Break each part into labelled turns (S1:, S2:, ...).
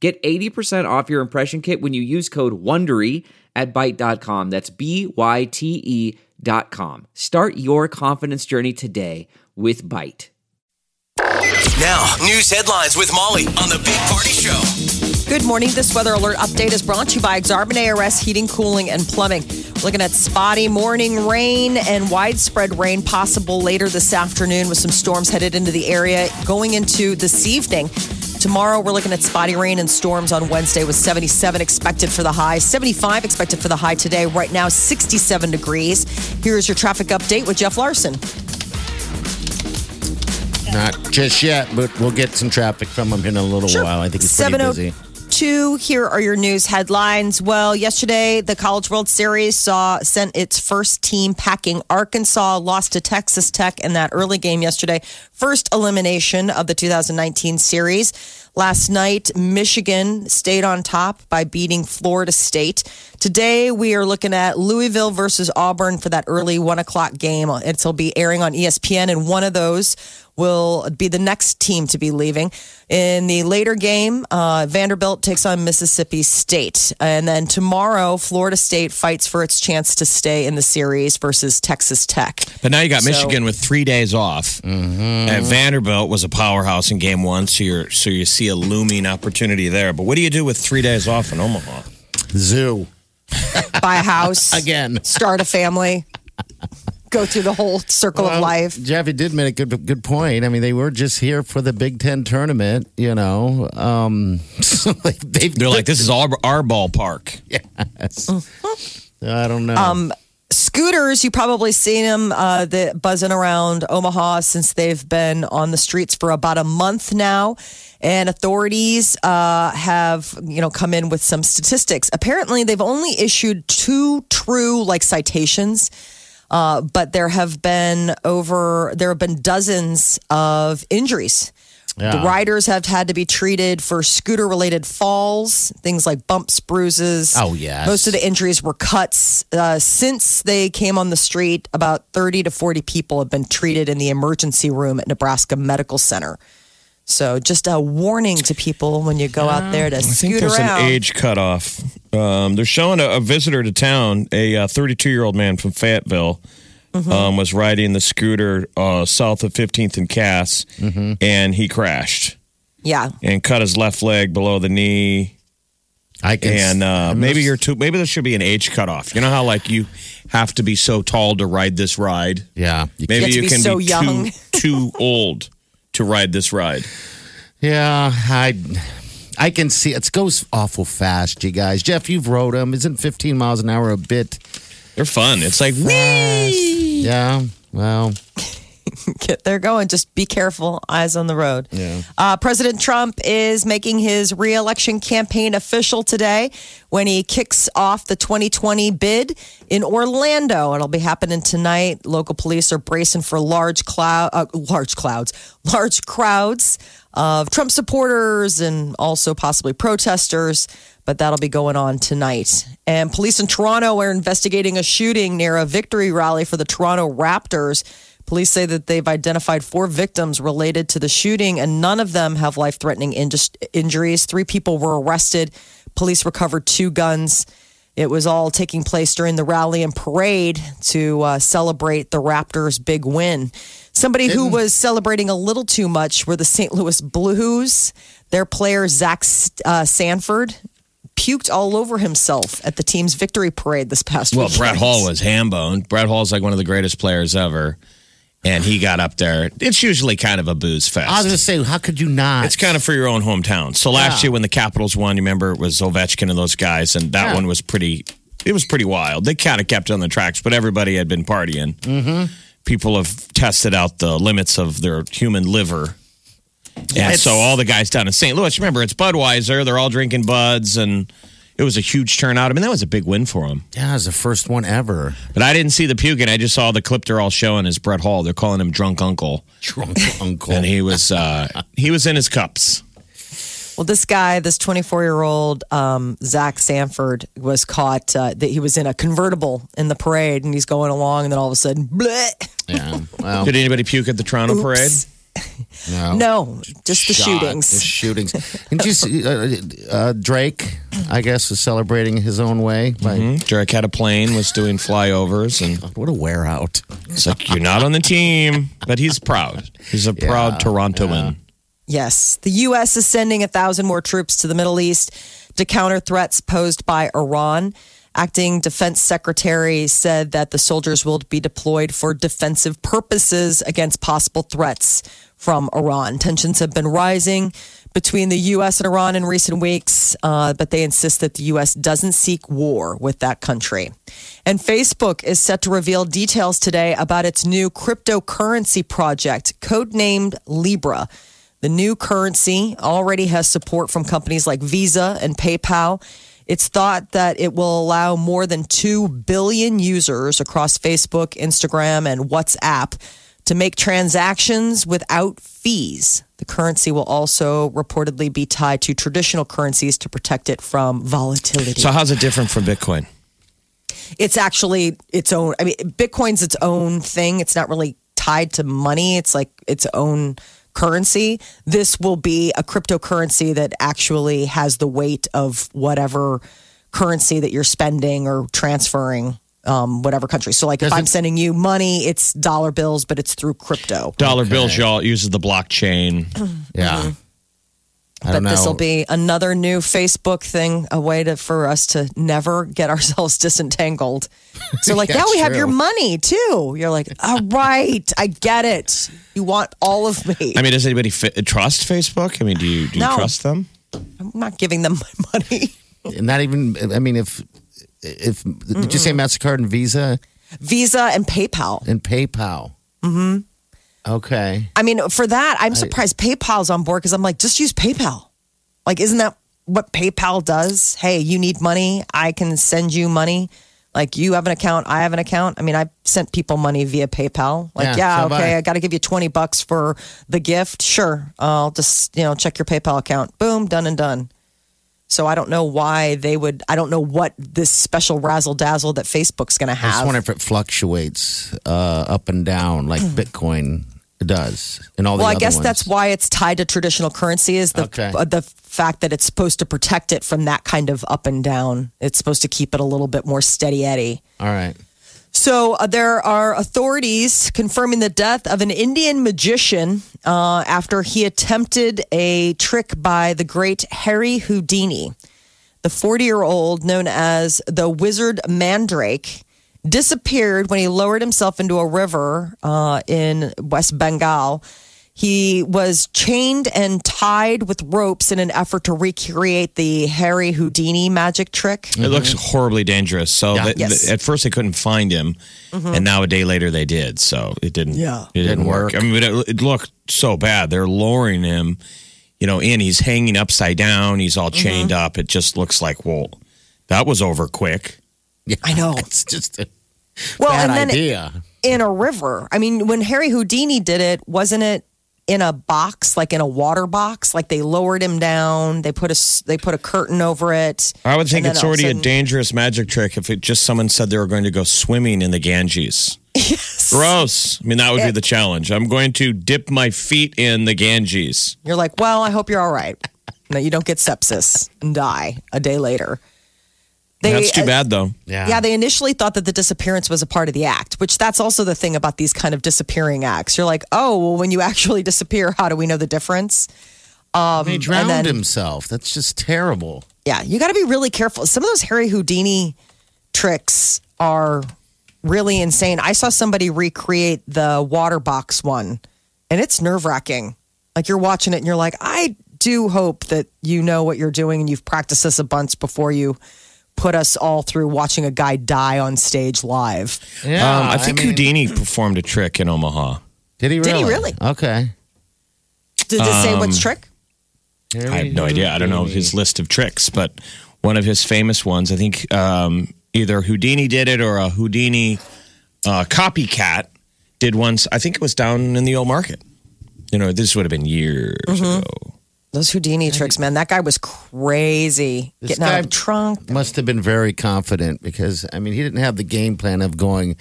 S1: Get 80% off your impression kit when you use code WONDERY at Byte.com. That's B-Y-T-E dot com. Start your confidence journey today with Byte.
S2: Now, news headlines with Molly on the Big Party Show.
S3: Good morning. This weather alert update is brought to you by Exarban ARS Heating, Cooling, and Plumbing. Looking at spotty morning rain and widespread rain possible later this afternoon with some storms headed into the area going into this evening. Tomorrow, we're looking at spotty rain and storms on Wednesday with 77 expected for the high, 75 expected for the high today. Right now, 67 degrees. Here's your traffic update with Jeff Larson.
S4: Not just yet, but we'll get some traffic from him in a little
S3: Sure.
S4: while. I think he's pretty oh busy.
S3: 702. Here are your news headlines. Well, yesterday the College World Series saw sent its first team packing. Arkansas lost to Texas Tech in that early game yesterday. First elimination of the 2019 series. Last night, Michigan stayed on top by beating Florida State. Today, we are looking at Louisville versus Auburn for that early one o'clock game. It'll be airing on ESPN, and one of those will be the next team to be leaving. In the later game, uh, Vanderbilt takes on Mississippi State. And then tomorrow, Florida State fights for its chance to stay in the series versus Texas Tech.
S5: But now you got
S3: So-
S5: Michigan with three days off. And Vanderbilt was a powerhouse in game one, so you so you see a looming opportunity there. But what do you do with three days off in Omaha?
S4: Zoo.
S3: Buy a house,
S4: Again.
S3: start a family, go through the whole circle of life.
S4: Jeff, you did make a good good point. I mean, they were just here for the Big Ten tournament, you know. Um, so like they've,
S5: They're like, this is our, our ballpark.
S4: yes. I don't know.
S3: Um, scooters, you probably seen them uh, the, buzzing around Omaha since they've been on the streets for about a month now. And authorities uh, have, you know, come in with some statistics. Apparently, they've only issued two true like citations, uh, but there have been over there have been dozens of injuries. The riders have had to be treated for scooter related falls, things like bumps, bruises.
S4: Oh, yes.
S3: Most of the injuries were cuts. Uh, since they came on the street, about 30 to 40 people have been treated in the emergency room at Nebraska Medical Center. So, just a warning to people when you go out there to
S5: I think there's
S3: around.
S5: an age cutoff. Um, they're showing a, a visitor to town, a 32 year old man from Fayetteville.
S3: Mm-hmm.
S5: Um, was riding the scooter uh, south of 15th and Cass, and he crashed
S3: yeah.
S5: and cut his left leg below the knee.
S4: I can.
S5: and uh,
S4: I'm
S5: maybe
S4: just-
S5: you're too. Maybe there should be an age cutoff. You know how like you have to be so tall to ride this ride.
S4: Yeah. You
S5: Maybe
S3: have to
S5: you
S3: be
S5: can
S3: so
S5: be
S3: young.
S5: too too old to ride this ride.
S4: Yeah, I I can see it goes awful fast, you guys. Jeff, you've rode them. Isn't 15 miles an hour a bit
S5: They're fun. It's like
S4: fast? Yeah. Well,
S3: Get there going. Just be careful. Eyes on the road.
S4: Yeah.
S3: Uh, President Trump is making his reelection campaign official today when he kicks off the 2020 bid in Orlando. It'll be happening tonight. Local police are bracing for large cloud, uh, large clouds, large crowds of Trump supporters and also possibly protesters. But that'll be going on tonight. And police in Toronto are investigating a shooting near a victory rally for the Toronto Raptors. Police say that they've identified four victims related to the shooting, and none of them have life threatening injuries. Three people were arrested. Police recovered two guns. It was all taking place during the rally and parade to uh, celebrate the Raptors' big win. Somebody who was celebrating a little too much were the St. Louis Blues. Their player, Zach uh, Sanford, puked all over himself at the team's victory parade this past week.
S5: well,
S3: weekend.
S5: Brett Hull was ham boned. Brett Hull's like one of the greatest players ever, and he got up there. It's usually kind of a booze fest.
S4: I was going to say, how could you not?
S5: It's kind of for your own hometown. So last
S4: Yeah.
S5: year when the Capitals won, you remember it was Ovechkin and those guys, and that
S4: Yeah.
S5: one was pretty. It was pretty wild. They kind of kept it on the tracks, but everybody had been partying. Mm-hmm. People have tested out the limits of their human liver. And so all the guys down in St. Louis, remember, it's Budweiser. They're all drinking Buds, and it was a huge turnout. I mean, that was a big win for him.
S4: Yeah, it was the first one ever.
S5: But I didn't see the puking. I just saw the clip they're all showing is Brett Hull. They're calling him Drunk Uncle.
S4: Drunk uncle.
S5: And he was uh, he was in his cups.
S3: Well, this guy, this 24 year old um, Zach Sanford, was caught uh, that he was in a convertible in the parade and he's going along, and then all of a sudden, bleh.
S4: yeah. Well,
S5: Did anybody puke at the Toronto parade?
S4: No.
S3: No, just the
S4: Shot,
S3: shootings.
S4: The shootings. Didn't you see uh, uh, Drake, I guess, was celebrating his own way. By,
S5: Hmm? Derek had a plane, was doing flyovers, and
S4: What a wear out.
S5: it's like, you're not on the team. But he's proud. He's a proud Torontoan.
S3: Yes. The U.S. is sending a thousand more troops to the Middle East to counter threats posed by Iran. Acting Defense Secretary said that the soldiers will be deployed for defensive purposes against possible threats from Iran. Tensions have been rising between the U.S. and Iran in recent weeks, uh, but they insist that the U.S. doesn't seek war with that country. And Facebook is set to reveal details today about its new cryptocurrency project, codenamed Libra. The new currency already has support from companies like Visa and PayPal. It's thought that it will allow more than 2 billion users across Facebook, Instagram, and WhatsApp to make transactions without fees. The currency will also reportedly be tied to traditional currencies to protect it from volatility.
S5: So, how's it different from Bitcoin?
S3: it's actually its own i mean bitcoin's its own thing it's not really tied to money it's like its own currency this will be a cryptocurrency that actually has the weight of whatever currency that you're spending or transferring um, whatever country so like if
S4: Does
S3: i'm sending you money it's dollar bills but it's through crypto
S5: Dollar bills, y'all uses the blockchain.
S4: Yeah. I
S3: but this will be another new facebook thing a way to for us to never get ourselves disentangled so like yeah,
S4: Yeah,
S3: we have your money too you're like all right i get it you want all of me
S5: I mean, does anybody fi- trust Facebook? I mean, do you do you
S3: No.
S5: trust them?
S3: i'm not giving them my money
S4: Not even, I mean, if, if, did you say MasterCard and Visa
S3: visa and paypal
S4: and PayPal? Mm-hmm. Okay.
S3: i mean for that i'm surprised paypal's on board because i'm like just use paypal. Like isn't that what paypal does? Hey you need money. I can send you money. Like you have an account i have an account. I mean i sent people money via paypal. Like
S4: Yeah,
S3: yeah,
S4: so have
S3: okay
S4: I.
S3: i got to give you 20 bucks for the gift. Sure i'll just you know check your paypal account. Boom done and done. So i don't know why they would i don't know what this special razzle dazzle that facebook's going to have.
S4: I just wonder if it fluctuates uh, up and down like Bitcoin does and all the
S3: Well, I guess
S4: ones.
S3: that's why it's tied to traditional currency is the
S4: Okay.
S3: uh, the fact that it's supposed to protect it from that kind of up and down. It's supposed to keep it a little bit more steady eddy.
S4: All right.
S3: So uh, there are authorities confirming the death of an Indian magician uh, after he attempted a trick by the great Harry Houdini. The 40 year old, known as the Wizard Mandrake, disappeared when he lowered himself into a river uh, in West Bengal. He was chained and tied with ropes in an effort to recreate the Harry Houdini magic trick.
S5: It looks horribly dangerous. So
S4: Yeah.
S5: they-
S3: Yes.
S5: they- at first they couldn't find him, and now a day later they did. So it didn't.
S3: Yeah.
S5: it didn't,
S4: Didn't
S5: work.
S4: work.
S5: I mean, it, it looked so bad. They're lowering him, you know, in. He's hanging upside down. He's all chained up. It just looks like, well, that was over quick.
S4: Yeah,
S3: I know.
S4: It's just a
S3: Well,
S4: bad
S3: and then
S4: idea.
S3: in a river. I mean, when Harry Houdini did it, wasn't it in a box, like in a water box? Like they lowered him down, they put a s- they put a curtain over it.
S5: I would think it's already a
S3: sudden-
S5: dangerous magic trick if it just someone said they were going to go swimming in the Ganges.
S3: Yes.
S5: Gross. I mean, that would be the challenge. I'm going to dip my feet in the Ganges.
S3: You're like, well, I hope you're all right. That you don't get sepsis and die a day later. They,
S5: That's too bad, though.
S4: Yeah.
S3: Yeah, they initially thought that the disappearance was a part of the act, which that's also the thing about these kind of disappearing acts. You're like, oh, well, when you actually disappear, how do we know the difference? Um,
S4: he drowned
S3: then-
S4: himself. That's just terrible.
S3: Yeah, you got to be really careful. Some of those Harry Houdini tricks are really insane. I saw somebody recreate the water box one, and it's nerve wracking. Like you're watching it and you're like, I do hope that you know what you're doing and you've practiced this a bunch before you put us all through watching a guy die on stage live.
S4: Yeah.
S5: um, I think
S4: mean,
S5: Houdini performed a trick in Omaha.
S4: Did he
S3: Did
S4: really?
S3: he really?
S4: Okay.
S3: Did it say
S5: Um,
S3: which trick?
S5: I have no idea. I don't know his list of tricks, but one of his famous ones, I think um, either Houdini did it or a Houdini uh, copycat did once. I think it was down in the old market. You know, this would have been years
S3: Mm-hmm.
S5: ago.
S3: Those Houdini tricks, man. That guy was crazy.
S4: This
S3: Getting out of the trunk.
S4: Must have been very confident because I mean he didn't have the game plan of going.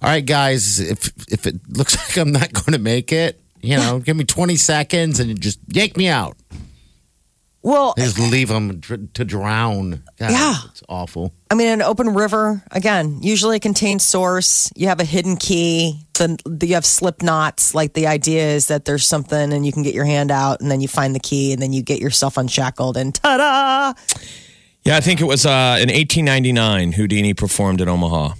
S4: All right, guys, if if it looks like I'm not going to make it, you know, give me 20 seconds and just yank me out.
S3: Well,
S4: Just leave them to drown. God,
S3: Yeah.
S4: it's awful.
S3: I mean, an open river again usually a contained source. You have a hidden key. Then you have slip knots. Like the idea is that there's something, and you can get your hand out, and then you find the key, and then you get yourself unshackled, and ta-da!
S5: Yeah, I think it was uh, in 1899 Houdini performed in Omaha.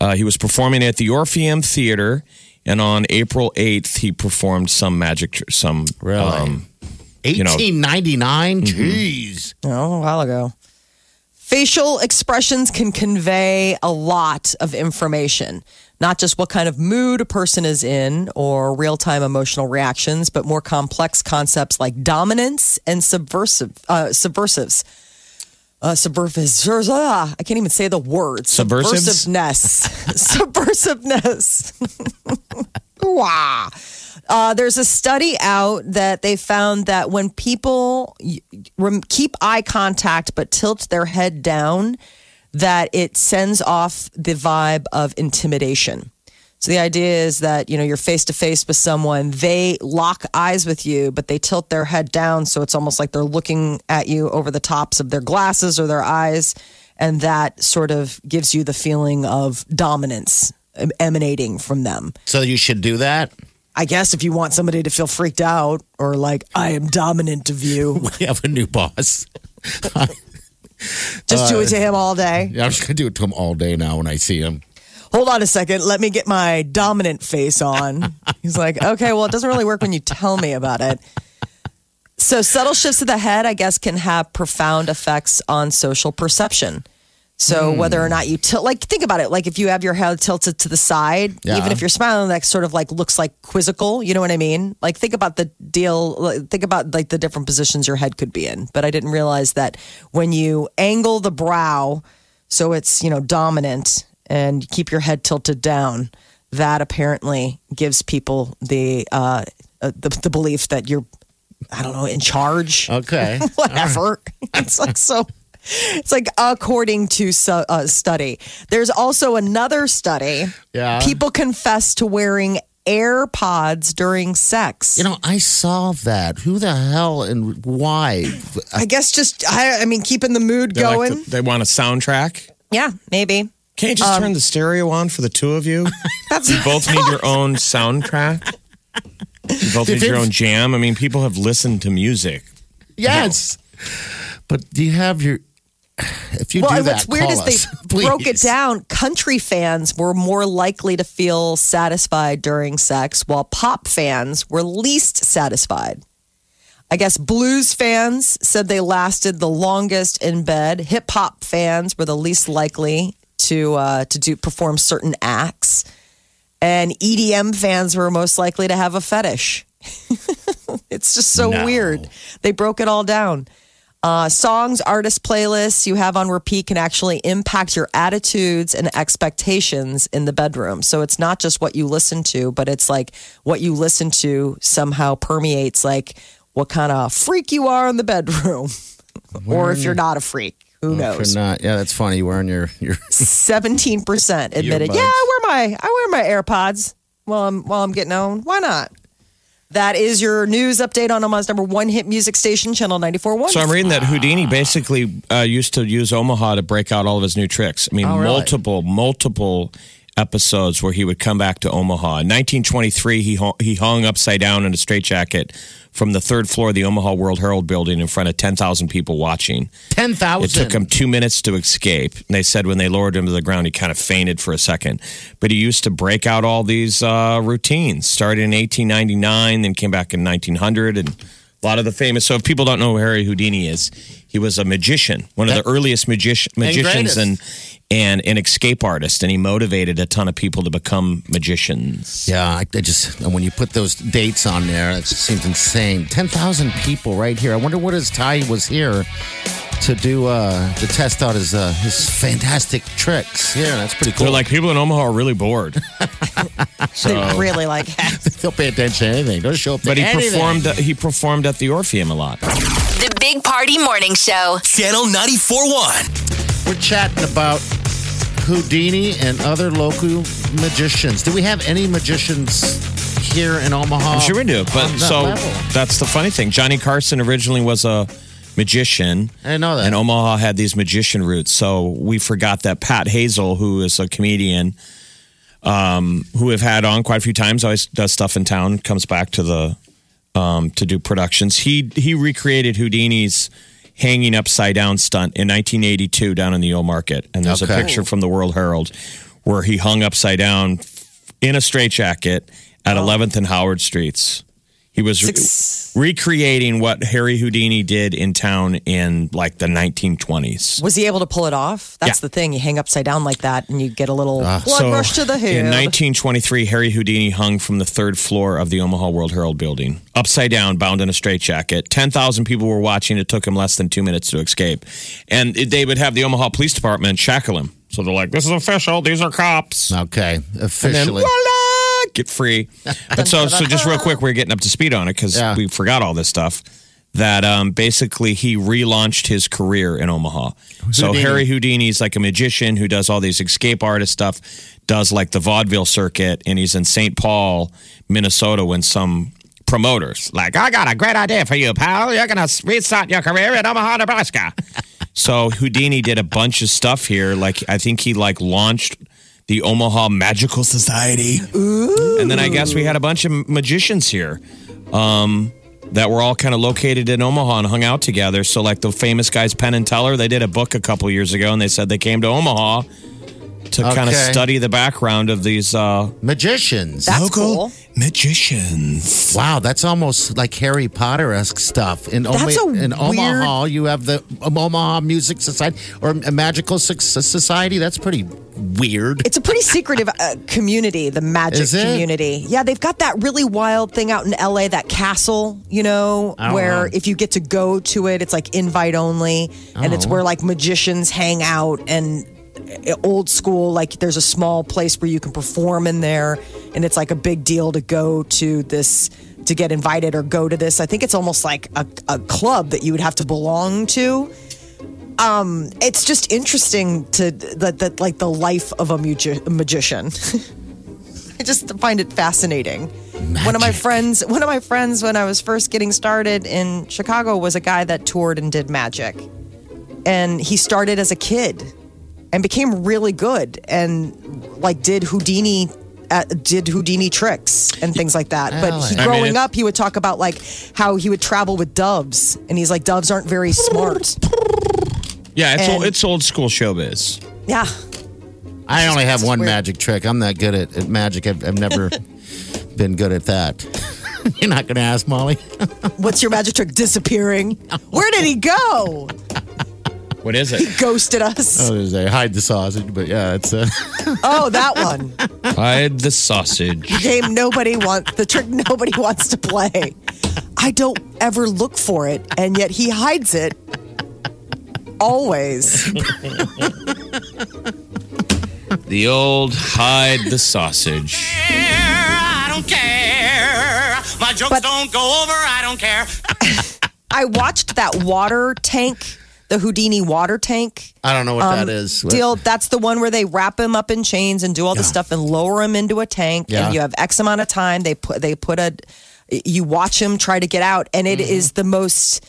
S5: Uh, he was performing at the Orpheum Theater, and on April 8th, he performed some magic, some
S4: Really?
S5: um, you know-
S4: 1899. Jeez.
S3: Oh, a while ago. Facial expressions can convey a lot of information, not just what kind of mood a person is in or real time emotional reactions, but more complex concepts like dominance and subversive, uh, subversives. Uh, subversives. Ah, I can't even say the word.
S5: Subversives?
S3: Subversiveness. Subversiveness. wow. Uh, there's a study out that they found that when people keep eye contact but tilt their head down, that it sends off the vibe of intimidation. So the idea is that you know you're face to face with someone, they lock eyes with you, but they tilt their head down, so it's almost like they're looking at you over the tops of their glasses or their eyes, and that sort of gives you the feeling of dominance emanating from them.
S4: So you should do that.
S3: I guess if you want somebody to feel freaked out or like I am dominant of you,
S4: We have a new boss.
S3: just do it uh, to him all day.
S4: Yeah, I'm just gonna do it to him all day now when I see him.
S3: Hold on a second, let me get my dominant face on. He's like, okay, well, it doesn't really work when you tell me about it. So subtle shifts of the head, I guess, can have profound effects on social perception. So whether or not you tilt, like think about it, like if you have your head tilted to the side,
S4: Yeah.
S3: even if you're smiling, that sort of like looks like quizzical. You know what I mean? Like think about the deal, like, think about like the different positions your head could be in. But I didn't realize that when you angle the brow, so it's you know dominant, and keep your head tilted down, that apparently gives people the uh, uh, the, the belief that you're, I don't know, in charge
S4: Okay.
S3: whatever. It's like so. It's like according to su- uh, study. There's also another study.
S4: Yeah.
S3: People confess to wearing AirPods during sex.
S4: You know, I saw that. Who the hell and why?
S3: I guess just I, I mean keeping the mood
S5: They, like
S3: going.
S5: to- they want a soundtrack.
S3: yeah, maybe.
S5: Can't you just turn the stereo on for the two of you? you both need your own soundtrack. You both need your own jam. I mean, people have listened to music.
S4: Yes. But do you have your? If you
S3: well,
S4: do that,
S3: what's weird is
S4: us,
S3: they broke it down. Country fans were more likely to feel satisfied during sex, while pop fans were least satisfied. I guess blues fans said they lasted the longest in bed. Hip hop fans were the least likely to uh, to do perform certain acts, and EDM fans were most likely to have a fetish. it's just so
S4: No.
S3: weird. They broke it all down. Uh, songs, artist playlists you have on repeat can actually impact your attitudes and expectations in the bedroom. So it's not just what you listen to, but it's like what you listen to somehow permeates like what kind of freak you are in the bedroom, or if you're not a freak. Who
S4: If
S3: knows?
S4: you're not, yeah, that's funny. You're wearing your your.
S3: Seventeen percent admitted.
S4: Earbuds.
S3: Yeah, I wear my I wear my AirPods while I'm while I'm getting on. Why not? That is your news update on Omaha's number one hit music station, Channel 94.1.
S5: So I'm reading that Houdini basically uh, used to use Omaha to break out all of his new tricks. I mean,
S4: Oh, really?
S5: multiple, multiple episodes where he would come back to Omaha. In 1923, he hung, he hung upside down in a straitjacket from the third floor of the Omaha World Herald building in front of 10,000 people watching.
S4: 10,000?
S5: It took him two minutes to escape. And they said when they lowered him to the ground, he kind of fainted for a second. But he used to break out all these uh, routines. Started in 1899, then came back in 1900, and A lot of the famous. So if people don't know who Harry Houdini is, he was a magician, one of the earliest magici- magicians and and an escape artist, and he motivated a ton of people to become magicians.
S4: Yeah, I, I just when you put those dates on there, it just seems insane. Ten thousand people right here. I wonder what his tie was here to do uh to test out his uh his fantastic tricks. Yeah, that's pretty cool.
S5: They're like people in Omaha are really bored, so.
S3: They really like
S4: they'll pay attention to anything. Don't show up. To
S5: But he
S4: anything.
S5: performed. He performed at the Orpheum a lot.
S6: The Big Party Morning Show.
S2: Channel 94.1.
S4: We're chatting about Houdini and other local magicians. Do we have any magicians here in Omaha?
S5: I'm sure we do. But
S4: that
S5: so
S4: level?
S5: that's the funny thing. Johnny Carson originally was a magician.
S4: I didn't know that.
S5: And Omaha had these magician roots. So we forgot that Pat Hazell, who is a comedian, um, who we've had on quite a few times, always does stuff in town, comes back to the um, to do productions. He he recreated Houdini's hanging upside down stunt in 1982 down in the old market. And there's
S4: Okay.
S5: a picture from the World Herald where he hung upside down in a straitjacket at 11th and Howard Streets. He was re-
S3: Six-
S5: recreating what Harry Houdini did in town in like the 1920s.
S3: Was he able to pull it off? That's
S5: Yeah.
S3: the thing. You hang upside down like that, and you get a little ah. blood
S5: So,
S3: rush to the head.
S5: In 1923, Harry Houdini hung from the third floor of the Omaha World Herald building, upside down, bound in a straitjacket. 10,000 people were watching. It took him less than two minutes to escape. And they would have the Omaha Police Department shackle him. So they're like, this is official. These are cops.
S4: Okay,
S5: And then,
S4: officially.
S5: voila, get free. But so, so just real quick, we're getting up to speed on it because
S4: Yeah.
S5: we forgot all this stuff. That um, basically he relaunched his career in Omaha. So
S4: Houdini.
S5: Harry Houdini's like a magician who does all these escape artist stuff, does like the vaudeville circuit, and he's in St. Paul, Minnesota, when some promoters like, I got a great idea for you, pal. You're gonna restart your career in Omaha, Nebraska. so Houdini did a bunch of stuff here. Like I think he like launched the Omaha Magical Society. And then I guess we had a bunch of magicians here um, that were all kind of located in Omaha and hung out together. So, like the famous guys, Penn and Teller, they did a book a couple years ago and they said they came to Omaha to kind of study the background of these uh,
S4: Magicians.
S3: That's
S5: local
S3: cool.
S5: magicians.
S4: Wow, that's almost like Harry Potter esque stuff. In,
S3: That's
S4: Oma-
S3: a
S4: in
S3: weird-
S4: Omaha, you have the Omaha Music Society or a Magical Soc- Society. That's pretty weird.
S3: It's a pretty secretive uh, community, the magic community. Yeah, they've got that really wild thing out in LA, that castle, you know,
S4: don't
S3: where
S4: know.
S3: if you get to go to it, it's like invite only. And it's
S4: Oh.
S3: where like magicians hang out and Eh, old school, like there's a small place where you can perform in there. And it's like a big deal to go to this, to get invited or go to this. I think it's almost like a, a club that you would have to belong to um, it's just interesting to that that like the life of a, magi- a magician. I just find it fascinating. One of my friends, one of my friends, when I was first getting started in Chicago, was a guy that toured and did magic, and he started as a kid and became really good and like did Houdini. Uh, did Houdini tricks and things like that. But he,
S5: I mean,
S3: growing up, he would talk about like how he would travel with doves, and he's like, doves aren't very smart.
S5: Yeah, it's,
S3: And-
S5: old, it's old school showbiz.
S3: Yeah,
S4: I only have one
S3: weird.
S4: magic trick. I'm not good at, at magic. I've, I've never been good at that. You're not going to ask Molly?
S3: What's your magic trick? Disappearing. Where did he go?
S5: What is it?
S3: He ghosted us.
S4: Oh, there's a hide the sausage, but yeah, it's uh,
S3: Oh, that one.
S5: Hide the sausage.
S3: Game nobody wants the trick nobody wants to play. I don't ever look for it, and yet he hides it. Always.
S5: The old hide the sausage.
S7: I don't care. My jokes
S3: But-
S7: don't go over. I don't care.
S3: I watched that water tank, the Houdini water tank.
S4: I don't know what
S3: um,
S4: that is.
S3: Deal. That's the one where they wrap him up in chains and do all this stuff and lower him into a tank.
S4: Yeah.
S3: And you have X amount of time. They put they put a. You watch him try to get out, and it is
S4: Mm-hmm.
S3: the most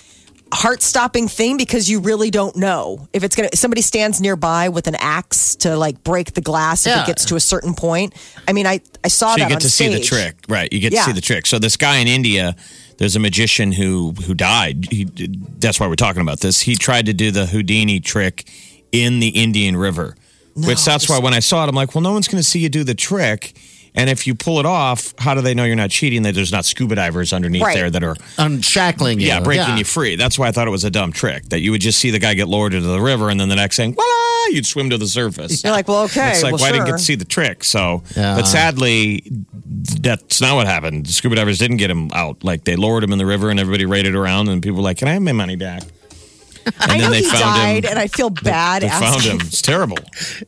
S3: heart stopping thing because you really don't know if it's gonna. Somebody stands nearby with an axe to like break the glass if it gets to a certain point. I mean, I I saw
S5: So
S3: that
S5: you get to see the trick, right? You get
S3: Yeah.
S5: to see the trick. So this guy in India, there's a magician who who died. He, that's why we're talking about this. He tried to do the Houdini trick in the Indian River, which that's why when I saw it, I'm like, well, no one's going to see you do the trick And if you pull it off, how do they know you're not cheating? That there's not scuba divers underneath
S3: Right.
S5: there that are
S4: Unshackling you.
S5: yeah breaking you free. That's why I thought it was a dumb trick that you would just see the guy get lowered into the river, and then the next thing, voila, you'd swim to the surface.
S3: You're like, well, okay.
S5: It's like,
S3: well,
S5: well, I didn't
S3: sure.
S5: get to see the trick. So,
S4: Yeah.
S5: but sadly, that's not what happened. The scuba divers didn't get him out. Like they lowered him in the river, and everybody raided around, and people were like, "Can I have my money back?" And
S3: I know he
S5: him.
S3: died, and I feel bad
S5: They found him. It's terrible.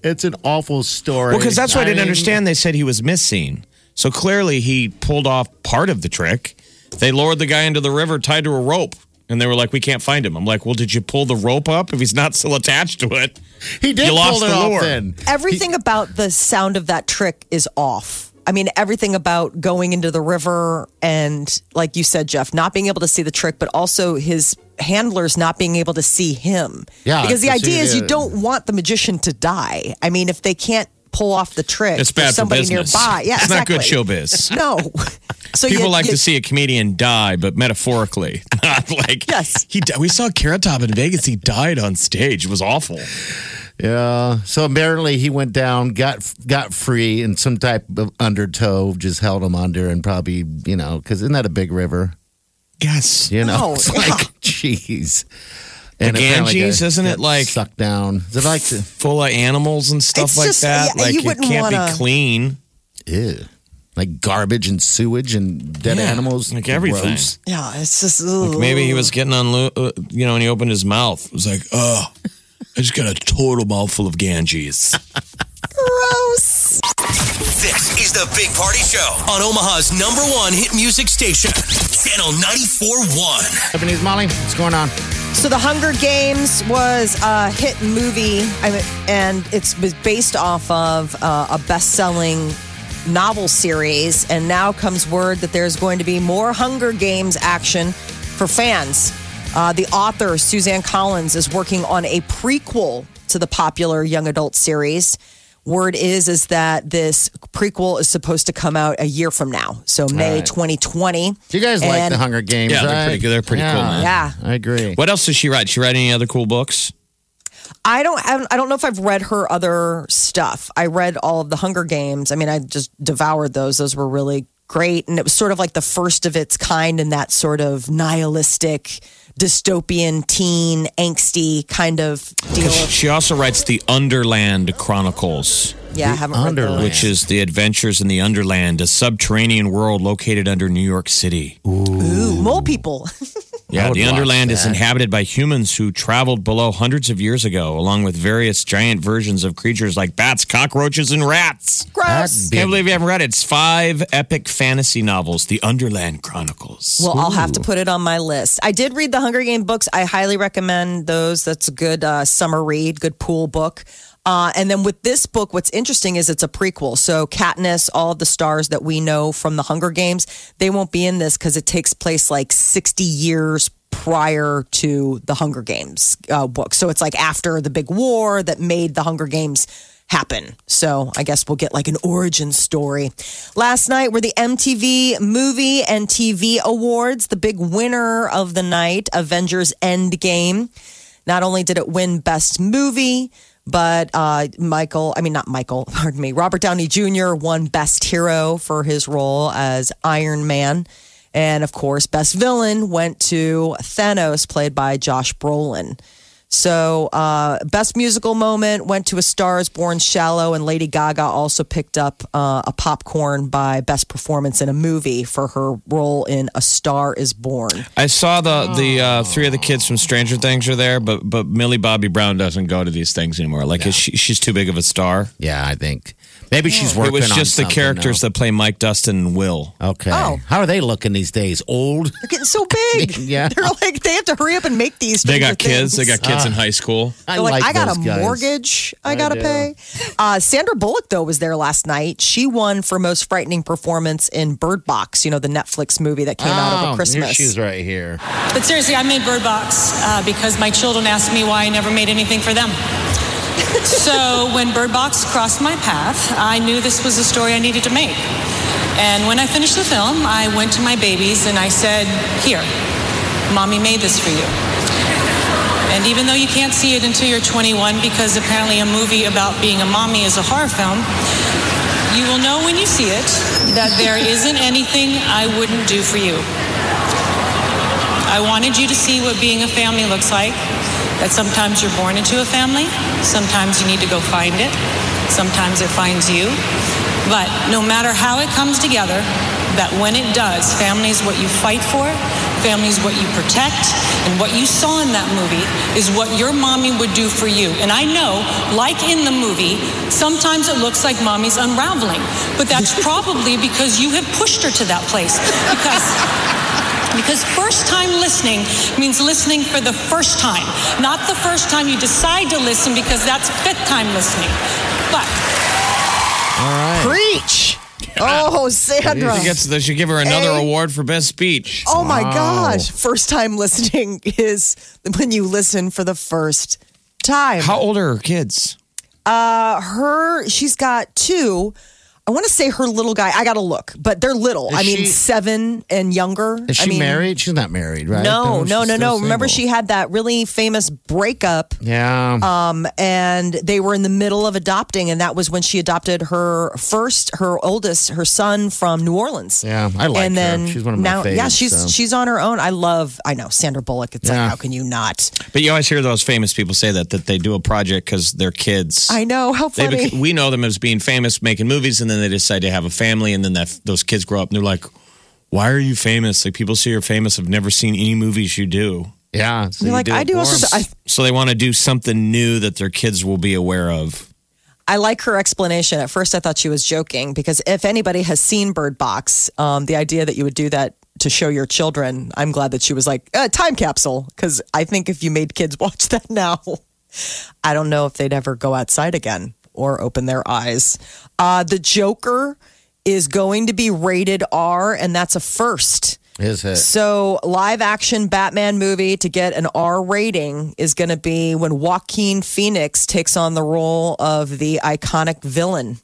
S4: It's an awful story.
S5: Well, because that's what I didn't
S4: mean,
S5: understand. They said he was missing. So clearly he pulled off part of the trick. They lowered the guy into the river tied to a rope. And they were like, we can't find him. I'm like, well, did you pull the rope up if he's not still attached to it?
S4: He did
S5: You lost
S4: it
S5: the
S4: off
S5: lure.
S4: then.
S3: Everything about the sound of that trick is off. I mean, everything about going into the river and, like you said, Jeff, not being able to see the trick, but also his handlers not being able to see him.
S4: Yeah,
S3: Because the idea is you don't want the magician to die. I mean, if they can't pull off the trick,
S5: It's bad
S3: there's
S5: for
S3: somebody
S5: business.
S3: nearby. Yeah,
S5: it's
S3: exactly.
S5: not good showbiz.
S3: No. So
S5: People
S3: you,
S5: like
S3: you,
S5: to see a comedian die, but metaphorically, not like
S3: Yes.
S5: He di- we saw Carrot Top in Vegas. He died on stage. It was awful.
S4: Yeah. So apparently he went down, got got free, and some type of undertow just held him under, and probably you know because isn't that a big river?
S5: Yes.
S4: You know,
S3: Oh,
S4: it's
S3: yeah.
S4: like jeez.
S5: The
S4: apparently
S5: Ganges,
S4: got-
S5: isn't it like-
S4: sucked down? Is it like the
S5: Full of animals and stuff like
S3: just-
S5: that.
S3: yeah,
S5: like
S3: you
S5: it can't
S3: wanna-
S5: be clean.
S4: ew, like garbage and sewage and dead
S5: Yeah,
S4: animals,
S5: like everything.
S4: Gross.
S3: yeah, it's just.
S5: Like maybe he was getting on, uh, you know, and he opened his mouth. It was like, oh, I just got a total mouthful of Ganges.
S3: gross.
S2: This is the Big Party Show on Omaha's number one hit music station, Channel 94.1.
S4: Japanese Molly, what's going on?
S3: So the Hunger Games was a hit movie, I mean, and it's was based off of uh, a best-selling novel series. And now comes word that there's going to be more Hunger Games action for fans. Uh, the author Suzanne Collins is working on a prequel to the popular young adult series. Word is is that this prequel is supposed to come out a year from now, so May
S4: right.
S3: 2020.
S4: Do you guys like the Hunger Games?
S5: Yeah, they're pretty good. They're pretty cool, man.
S3: Yeah.
S4: I agree.
S5: What else does she write? She write any other cool books?
S3: I don't- I don't know if I've read her other stuff. I read all of the Hunger Games. I mean, I just devoured those. Those were really great, and it was sort of like the first of its kind in that sort of nihilistic, dystopian, teen, angsty kind of deal.
S5: She also writes the Underland Chronicles,
S3: Yeah, I haven't read
S4: Underland.
S3: those.
S5: which is the adventures in the Underland, a subterranean world located under New York City.
S3: Ooh, mole people.
S5: Yeah, the Underland is inhabited by humans who traveled below hundreds of years ago, along with various giant versions of creatures like bats, cockroaches, and rats.
S3: Gross.
S4: That's.
S5: Can't believe you haven't read it. It's five epic fantasy novels, The Underland Chronicles.
S3: Well, I'll have to put it on my list. I did read the Hunger Game books. I highly recommend those. That's a good uh, summer read, good pool book. Uh, and then with this book, what's interesting is it's a prequel. So Katniss, all of the stars that we know from the Hunger Games, they won't be in this because it takes place like 60 years prior to the Hunger Games uh, book. So it's like after the big war that made the Hunger Games happen. So I guess we'll get like an origin story. Last night were the MTV Movie and TV Awards. The big winner of the night, Avengers Endgame. Not only did it win Best Movie, but uh, Michael, I mean, not Michael, pardon me, Robert Downey Jr. won Best Hero for his role as Iron Man. And of course, Best Villain went to Thanos, played by Josh Brolin. So, uh, best musical moment went to A Star is Born Shallow, and Lady Gaga also picked up uh, a popcorn by best performance in a movie for her role in A Star is Born.
S5: I saw the the uh, three of the kids from Stranger Things are there, but but Millie Bobby Brown doesn't go to these things anymore. Like is she, she's too big of a star.
S4: Yeah, I think maybe she's working.
S5: It was
S4: on
S5: just the
S4: something
S5: characters
S4: now.
S5: that play Mike, Dustin, and Will.
S4: Okay.
S3: Oh.
S4: How are they looking these days? Old?
S3: They're getting so big.
S4: Yeah.
S3: They're like, they have to hurry up and make these.
S5: They
S3: Stranger
S5: got kids. They
S3: Things.
S5: got kids in high school.
S4: I
S3: They're like, I got
S4: those
S3: a
S4: guys.
S3: mortgage I got to
S4: do.
S3: pay. Uh, Sandra Bullock, though, was there last night. She won for most frightening performance in Bird Box, you know, the Netflix movie that came out
S4: Oh,
S3: over Christmas.
S4: Here she's right here.
S8: But seriously, I made Bird Box uh, because my children asked me why I never made anything for them. so when Bird Box crossed my path, I knew this was a story I needed to make. And when I finished the film, I went to my babies and I said, Here, mommy made this for you. And even though you can't see it until you're 21, because apparently a movie about being a mommy is a horror film, you will know when you see it that there isn't anything I wouldn't do for you. I wanted you to see what being a family looks like. That sometimes you're born into a family, sometimes you need to go find it, sometimes it finds you. But no matter how it comes together, that when it does, family is what you fight for, family is what you protect, and what you saw in that movie is what your mommy would do for you. And I know, like in the movie, sometimes it looks like mommy's unraveling, but that's probably because you have pushed her to that place. Because because first time listening means listening for the first time, not the first time you decide to listen, because that's fifth time listening. But
S4: All right.
S3: Preach. Oh, Sandra.
S5: She gets. They should give her another
S3: A.
S5: award for best speech.
S3: Oh my gosh. First time listening is when you listen for the first time.
S5: How old are her kids?
S3: Uh, her, she's got two. I want to say her little guy. I got to look, but they're little.
S4: Is
S3: I mean,
S4: she-
S3: seven and younger.
S4: Is
S3: I
S4: she
S3: mean,
S4: married? She's not married, right?
S3: No, no,
S4: she's
S3: no, no. Remember, she had that really famous breakup,
S4: Yeah.
S3: um, and they were in the middle of adopting, and that was when she adopted her first, her oldest, her son from New Orleans.
S4: yeah, I like
S3: and
S4: her.
S3: then
S4: She's one of my
S3: now,
S4: favorites.
S3: yeah, she's
S4: so.
S3: she's on her own. I love. I know Sandra Bullock. It's
S4: Yeah.
S3: like, how can you not?
S5: But you always hear those famous people say that that they do a project because they're kids.
S3: I know how
S5: They
S3: funny.
S5: bec- we know them as being famous, making movies, and then they decide to have a family, and then that those kids grow up and they're like, "Why are you famous? Like people see you're famous, have never seen any movies you do."
S4: yeah. So
S3: You're like,
S4: do
S3: I do
S4: for
S3: also.
S4: 'em.
S3: I,
S5: So they want to do something new that their kids will be aware of.
S3: I like her explanation. At first, I thought she was joking because if anybody has seen Bird Box, um, the idea that you would do that to show your children, I'm glad that she was like, uh, time capsule. Because I think if you made kids watch that now, I don't know if they'd ever go outside again or open their eyes. Uh, the Joker is going to be rated R, and that's a first.
S4: Is it?
S3: So, live action Batman movie to get an R rating is going to be when Joaquin Phoenix takes on the role of the iconic villain.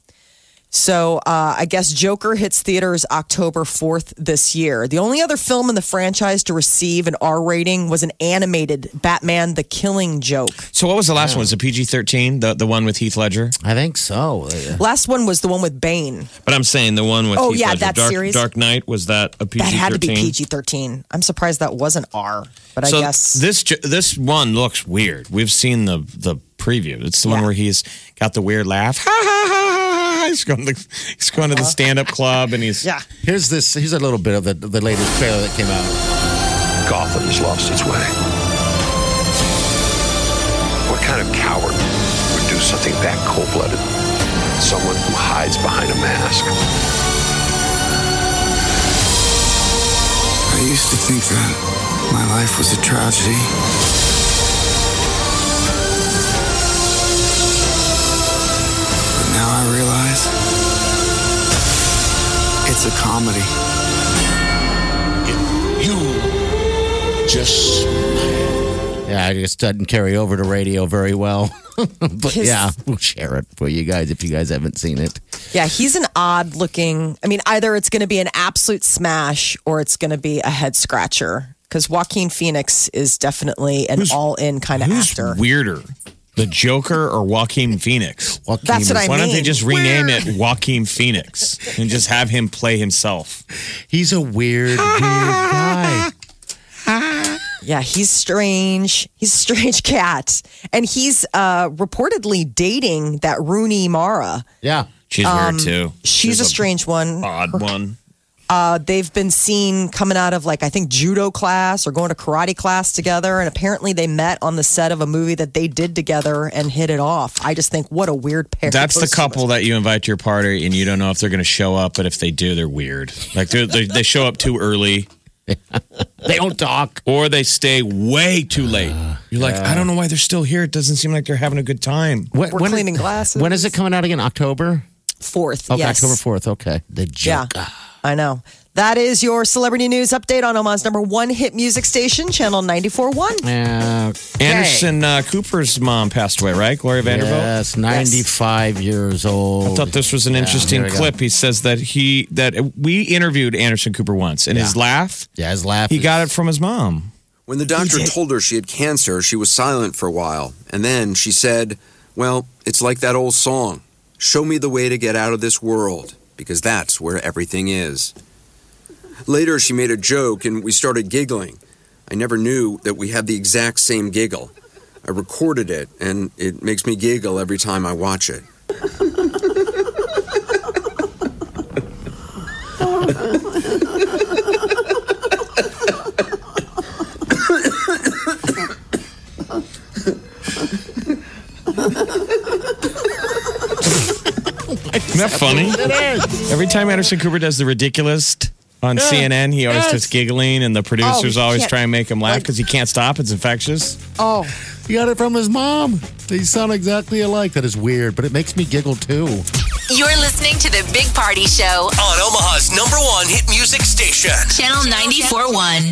S3: So, uh, I guess Joker hits theaters October 4th this year. The only other film in the franchise to receive an R rating was an animated Batman The Killing Joke.
S5: So what was the last one? Was it PG thirteen? The the one with Heath Ledger?
S4: I think so.
S3: Last one was the one with Bane.
S5: But I'm saying the one with
S3: Oh,
S5: Heath
S3: yeah,
S5: Ledger.
S3: that
S5: Dark,
S3: series.
S5: Dark Knight was that a PG thirteen?
S3: That had to be? PG 13. I'm surprised that wasn't R, but I guess.
S5: this this one looks weird. We've seen the the preview. It's the one where he's got the weird laugh. Ha ha ha ha! ha. He's going to he's going to the uh-huh. stand up club and he's
S3: yeah.
S4: Here's this. Here's a little bit of the the latest trailer that came out.
S9: Gotham's lost its way. What kind of coward would do something that cold blooded? Someone who hides behind a mask.
S10: I used to think that my life was a tragedy. I realize it's a comedy.
S9: You just
S4: Yeah, it just doesn't carry over to radio very well. but
S3: His-
S4: yeah, we'll share it for you guys if you guys haven't seen it.
S3: Yeah, he's an odd looking. I mean, either it's going to be an absolute smash or it's going to be a head scratcher. Because Joaquin Phoenix is definitely an all in kind of
S5: who's
S3: actor.
S5: weirder, the Joker or Joaquin Phoenix?
S4: Joaquin
S3: That's what
S4: is-
S3: I
S5: Why don't they just rename it Joaquin Phoenix and just have him play himself?
S4: He's a weird, weird guy.
S3: Yeah, he's strange. He's a strange cat. And he's uh, reportedly dating that Rooney Mara.
S4: Yeah.
S5: She's weird too.
S3: Um, She's, a strange one.
S5: odd one.
S3: Uh, they've been seen coming out of like I think judo class or going to karate class together, and apparently they met on the set of a movie that they did together and hit it off. I just think what a weird pair.
S5: That's the couple that you invite to your party and you don't know if they're going to show up, but if they do, they're weird. Like they're, they they show up too early
S4: They don't talk.
S5: or they stay way too late. You're like, I don't know why they're still here. It doesn't seem like they're having a good time.
S4: When,
S3: We're cleaning glasses.
S4: When is it coming out again? October?
S3: Fourth,
S4: Okay,
S3: yes,
S4: October 4th. Okay. The
S3: Yeah,
S4: Joker.
S3: I know. That is your celebrity news update on Omaha's number one hit music station, Channel 94.1.
S4: Yeah.
S5: Anderson uh, Cooper's mom passed away, right? Gloria Vanderbilt.
S4: Yes, 95 years old.
S5: I thought this was an interesting
S4: here we go.
S5: clip. He says that he that we interviewed Anderson Cooper once, and his laugh,
S4: Yeah, his laugh.
S5: he
S4: is-
S5: got it from his mom.
S11: When the doctor told her she had cancer, she was silent for a while. And then she said, Well, it's like that old song. Show me the way to get out of this world, because that's where everything is. Later, she made a joke and we started giggling. I never knew that we had the exact same giggle. I recorded it, and it makes me giggle every time I watch it.
S5: Isn't that funny? Every time Anderson Cooper does the ridiculous on
S4: Yeah.
S5: CNN, he always
S4: Yes.
S5: starts giggling, and the producers
S4: Oh,
S5: always
S4: can't-
S5: try and make him laugh
S4: like-
S5: because he can't stop. It's infectious.
S4: Oh, he got it from his mom. They sound exactly alike. That is weird, but it makes me giggle too.
S6: You're listening to the Big Party Show,
S2: On Omaha's number one hit music station.
S6: Channel 94.1.